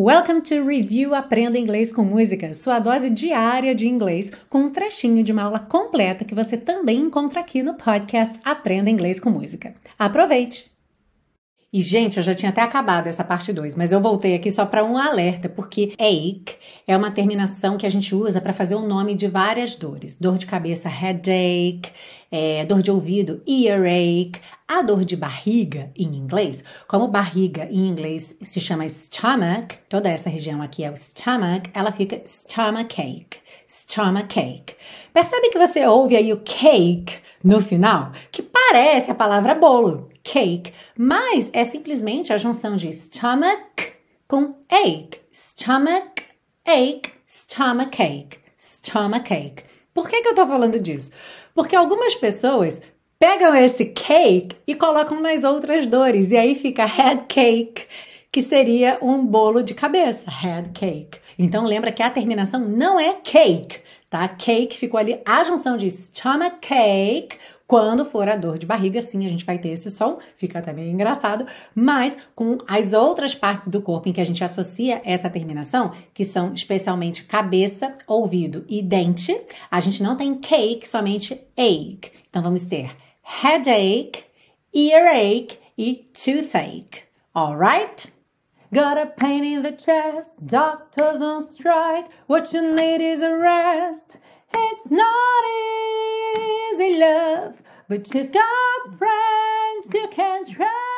Welcome to Review Aprenda Inglês com Música, sua dose diária de inglês, com um trechinho de uma aula completa que você também encontra aqui no podcast Aprenda Inglês com Música. Aproveite! E, gente, eu já tinha até acabado essa parte 2, mas eu voltei aqui só para um alerta, porque ache é uma terminação que a gente usa para fazer o nome de várias dores. Dor de cabeça, headache, é, dor de ouvido, earache, a dor de barriga em inglês, como barriga em inglês se chama stomach, toda essa região aqui é o stomach, ela fica stomachache, stomachache. Percebe que você ouve aí o cake no final, que parece a palavra bolo, cake, mas é simplesmente a junção de stomach com ache. Stomach, ache, stomachache, stomachache. Por que, que eu tô falando disso? Porque algumas pessoas pegam esse cake e colocam nas outras dores, e aí fica head cake, que seria um bolo de cabeça, head cake. Então lembra que a terminação não é cake, tá? Cake ficou ali a junção de stomach cake. Quando for a dor de barriga, sim, a gente vai ter esse som, fica até meio engraçado, mas com as outras partes do corpo em que a gente associa essa terminação, que são especialmente cabeça, ouvido e dente, a gente não tem cake, somente ache. Então vamos ter headache, earache e toothache. Alright? Got a pain in the chest, doctors on strike. What you need is a rest. It's not easy, love, but you got friends you can trust.